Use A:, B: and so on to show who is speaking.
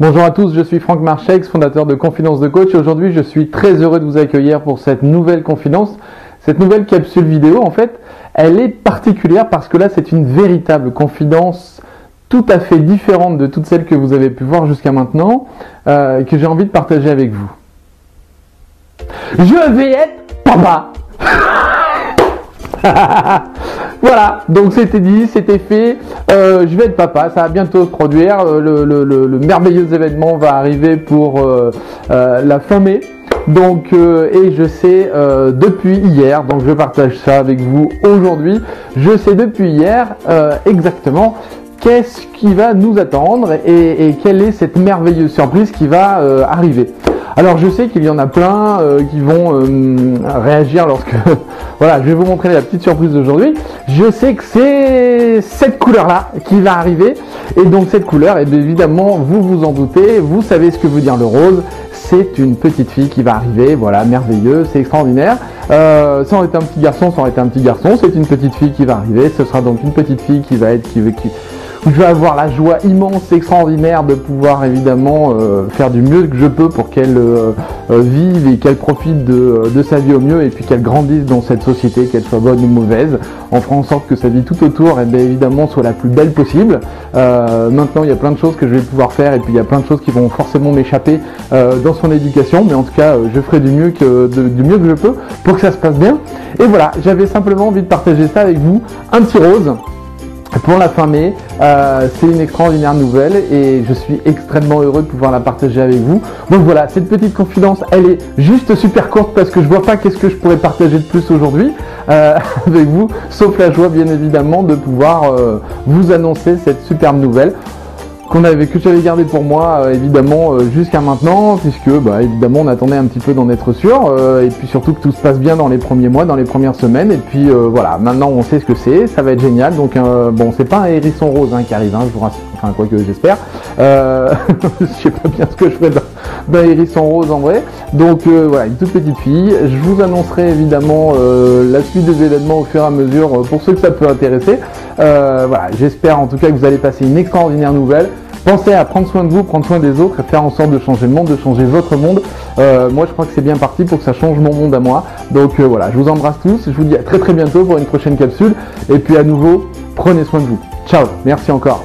A: Bonjour à tous, je suis Franck Marchex, fondateur de Confidence de Coach. Aujourd'hui, je suis très heureux de vous accueillir pour cette nouvelle confidence. Cette nouvelle capsule vidéo, en fait, elle est particulière parce que là, c'est une véritable confidence tout à fait différente de toutes celles que vous avez pu voir jusqu'à maintenant, euh, que j'ai envie de partager avec vous. Je vais être papa voilà, donc c'était dit, c'était fait. Euh, je vais être papa, ça va bientôt se produire. Euh, le, merveilleux événement va arriver pour euh, la fin mai. Donc, et je sais depuis hier, donc je partage ça avec vous aujourd'hui. Je sais depuis hier exactement qu'est-ce qui va nous attendre et, quelle est cette merveilleuse surprise qui va arriver. Alors je sais qu'il y en a plein euh, qui vont euh, réagir lorsque... voilà, je vais vous montrer la petite surprise d'aujourd'hui. Je sais que c'est cette couleur-là qui va arriver. Et donc cette couleur, et eh évidemment, vous vous en doutez, vous savez ce que veut dire le rose. C'est une petite fille qui va arriver, voilà, merveilleux, c'est extraordinaire. Euh, ça un petit garçon, ça aurait été un petit garçon, c'est une petite fille qui va arriver, ce sera donc une petite fille qui va être, qui, qui, je vais avoir la joie immense, extraordinaire de pouvoir évidemment euh, faire du mieux que je peux pour qu'elle euh, euh, vive et qu'elle profite de, sa vie au mieux et puis qu'elle grandisse dans cette société, qu'elle soit bonne ou mauvaise, en faisant en sorte que sa vie tout autour, et eh bien, évidemment, soit la plus belle possible. maintenant, il y a plein de choses que je vais pouvoir faire et puis il y a plein de choses qui vont forcément m'échapper dans son éducation, mais en tout cas, je ferai du mieux que du mieux que je peux pour que ça se passe bien. Et voilà, j'avais simplement envie de partager ça avec vous, un petit rose pour la fin mai. Euh, c'est une extraordinaire nouvelle et je suis extrêmement heureux de pouvoir la partager avec vous. Donc voilà, cette petite confidence, elle est juste super courte parce que je vois pas qu'est-ce que je pourrais partager de plus aujourd'hui euh, avec vous, sauf la joie bien évidemment de pouvoir euh, vous annoncer cette superbe nouvelle qu'on avait gardé pour moi euh, évidemment euh, jusqu'à maintenant puisque bah, évidemment on attendait un petit peu d'en être sûr euh, et puis surtout que tout se passe bien dans les premiers mois, dans les premières semaines et puis voilà maintenant on sait ce que c'est, ça va être génial donc bon c'est pas un hérisson rose hein, qui arrive, hein, je vous rassure, enfin quoi que j'espère, je sais pas bien ce que je ferais d'un hérisson rose en vrai donc voilà une toute petite fille, je vous annoncerai évidemment la suite des événements au fur et à mesure pour ceux que ça peut intéresser voilà j'espère en tout cas que vous allez passer une extraordinaire nouvelle Pensez à prendre soin de vous, prendre soin des autres faire en sorte de changer le monde, de changer votre monde. Euh, moi, je crois que c'est bien parti pour que ça change mon monde à moi. Donc euh, voilà, je vous embrasse tous. Je vous dis à très très bientôt pour une prochaine capsule. Et puis à nouveau, prenez soin de vous. Ciao, merci encore.